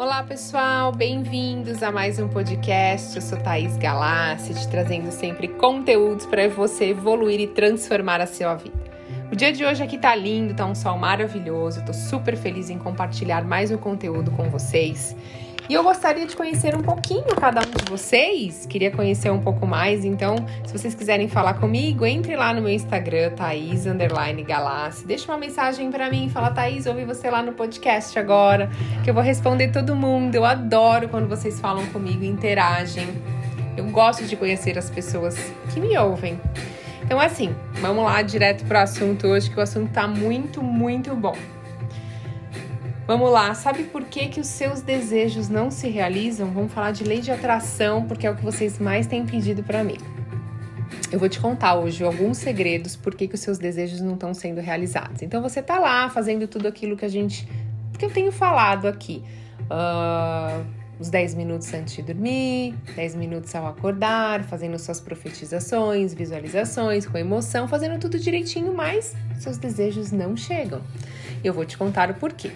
Olá pessoal, bem-vindos a mais um podcast. Eu sou Thaís Galassi, te trazendo sempre conteúdos para você evoluir e transformar a sua vida. O dia de hoje aqui tá lindo, tá um sol maravilhoso, tô super feliz em compartilhar mais um conteúdo com vocês. E eu gostaria de conhecer um pouquinho cada um de vocês. Queria conhecer um pouco mais, então, se vocês quiserem falar comigo, entre lá no meu Instagram, Thaís Galassi. Deixa uma mensagem para mim, fala, Thaís, ouvi você lá no podcast agora, que eu vou responder todo mundo. Eu adoro quando vocês falam comigo, interagem. Eu gosto de conhecer as pessoas que me ouvem. Então, assim, vamos lá direto pro assunto hoje, que o assunto tá muito, muito bom. Vamos lá, sabe por que, que os seus desejos não se realizam? Vamos falar de lei de atração, porque é o que vocês mais têm pedido para mim. Eu vou te contar hoje alguns segredos por que, que os seus desejos não estão sendo realizados. Então você tá lá fazendo tudo aquilo que a gente. que eu tenho falado aqui. Uh, os 10 minutos antes de dormir, 10 minutos ao acordar, fazendo suas profetizações, visualizações, com emoção, fazendo tudo direitinho, mas seus desejos não chegam. Eu vou te contar o porquê.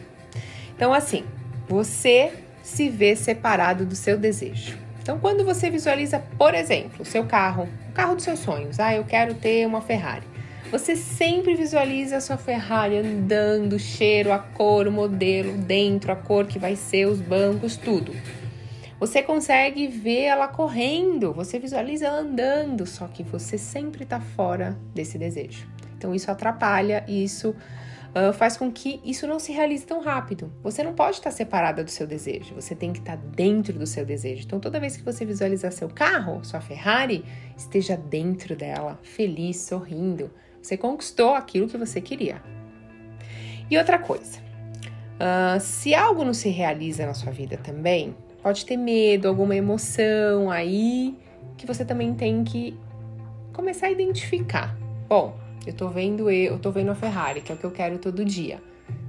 Então, assim, você se vê separado do seu desejo. Então, quando você visualiza, por exemplo, o seu carro, o carro dos seus sonhos, ah, eu quero ter uma Ferrari. Você sempre visualiza a sua Ferrari andando, o cheiro, a cor, o modelo, dentro, a cor que vai ser, os bancos, tudo. Você consegue ver ela correndo, você visualiza ela andando, só que você sempre está fora desse desejo. Então isso atrapalha isso uh, faz com que isso não se realize tão rápido. Você não pode estar separada do seu desejo, você tem que estar dentro do seu desejo. Então, toda vez que você visualizar seu carro, sua Ferrari, esteja dentro dela, feliz, sorrindo. Você conquistou aquilo que você queria. E outra coisa, uh, se algo não se realiza na sua vida também, pode ter medo, alguma emoção aí que você também tem que começar a identificar. Bom, eu tô vendo eu, tô vendo a Ferrari, que é o que eu quero todo dia.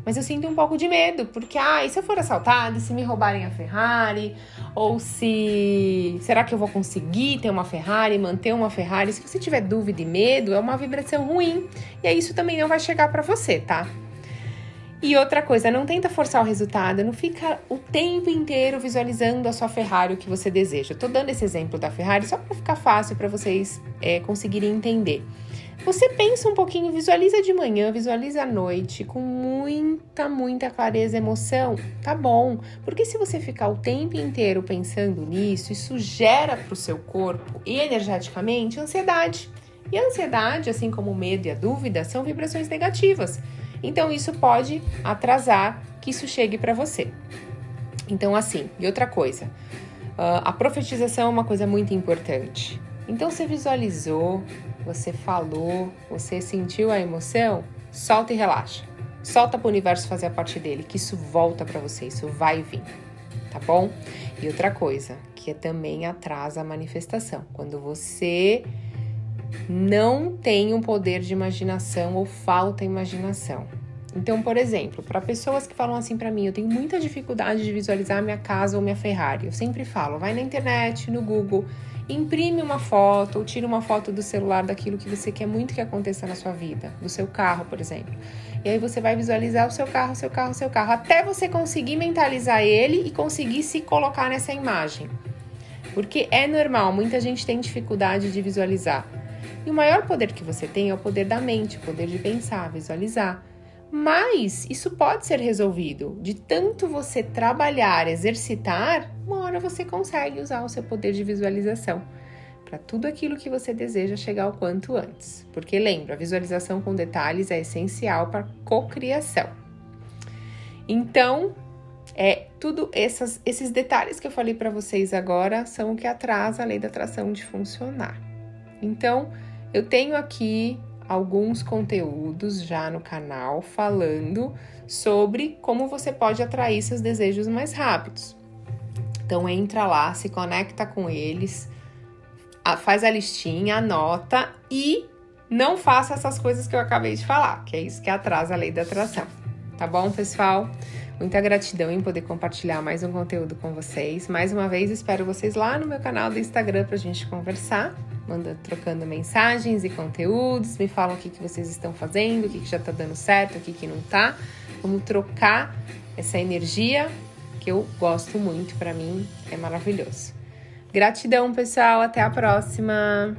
Mas eu sinto um pouco de medo, porque ah, e se eu for assaltado, se me roubarem a Ferrari, ou se será que eu vou conseguir ter uma Ferrari, manter uma Ferrari? Se você tiver dúvida e medo, é uma vibração ruim, e aí isso também não vai chegar para você, tá? E outra coisa, não tenta forçar o resultado, não fica o tempo inteiro visualizando a sua Ferrari, o que você deseja. Eu tô dando esse exemplo da Ferrari só para ficar fácil para vocês é, conseguirem entender. Você pensa um pouquinho, visualiza de manhã, visualiza à noite, com muita, muita clareza emoção, tá bom. Porque se você ficar o tempo inteiro pensando nisso, isso gera para o seu corpo e energeticamente ansiedade. E a ansiedade, assim como o medo e a dúvida, são vibrações negativas. Então isso pode atrasar que isso chegue para você. Então, assim, e outra coisa, a profetização é uma coisa muito importante. Então, você visualizou, você falou, você sentiu a emoção, solta e relaxa. Solta para o universo fazer a parte dele, que isso volta para você, isso vai vir, tá bom? E outra coisa, que também atrasa a manifestação. Quando você não tem um poder de imaginação ou falta imaginação. Então, por exemplo, para pessoas que falam assim para mim, eu tenho muita dificuldade de visualizar minha casa ou minha Ferrari. Eu sempre falo, vai na internet, no Google, imprime uma foto ou tira uma foto do celular daquilo que você quer muito que aconteça na sua vida, do seu carro, por exemplo. E aí você vai visualizar o seu carro, seu carro, seu carro, até você conseguir mentalizar ele e conseguir se colocar nessa imagem. Porque é normal, muita gente tem dificuldade de visualizar. E o maior poder que você tem é o poder da mente, o poder de pensar, visualizar. Mas isso pode ser resolvido. De tanto você trabalhar, exercitar, uma hora você consegue usar o seu poder de visualização para tudo aquilo que você deseja chegar o quanto antes. Porque lembra, a visualização com detalhes é essencial para cocriação. Então, é tudo essas, esses detalhes que eu falei para vocês agora são o que atrasa a lei da atração de funcionar. Então, eu tenho aqui alguns conteúdos já no canal falando sobre como você pode atrair seus desejos mais rápidos. Então entra lá, se conecta com eles, faz a listinha, anota e não faça essas coisas que eu acabei de falar, que é isso que atrasa a lei da atração. Tá bom, pessoal? Muita gratidão em poder compartilhar mais um conteúdo com vocês. Mais uma vez, espero vocês lá no meu canal do Instagram para a gente conversar manda trocando mensagens e conteúdos, me falam o que, que vocês estão fazendo, o que, que já tá dando certo, o que, que não tá. Vamos trocar essa energia que eu gosto muito, para mim é maravilhoso. Gratidão, pessoal, até a próxima.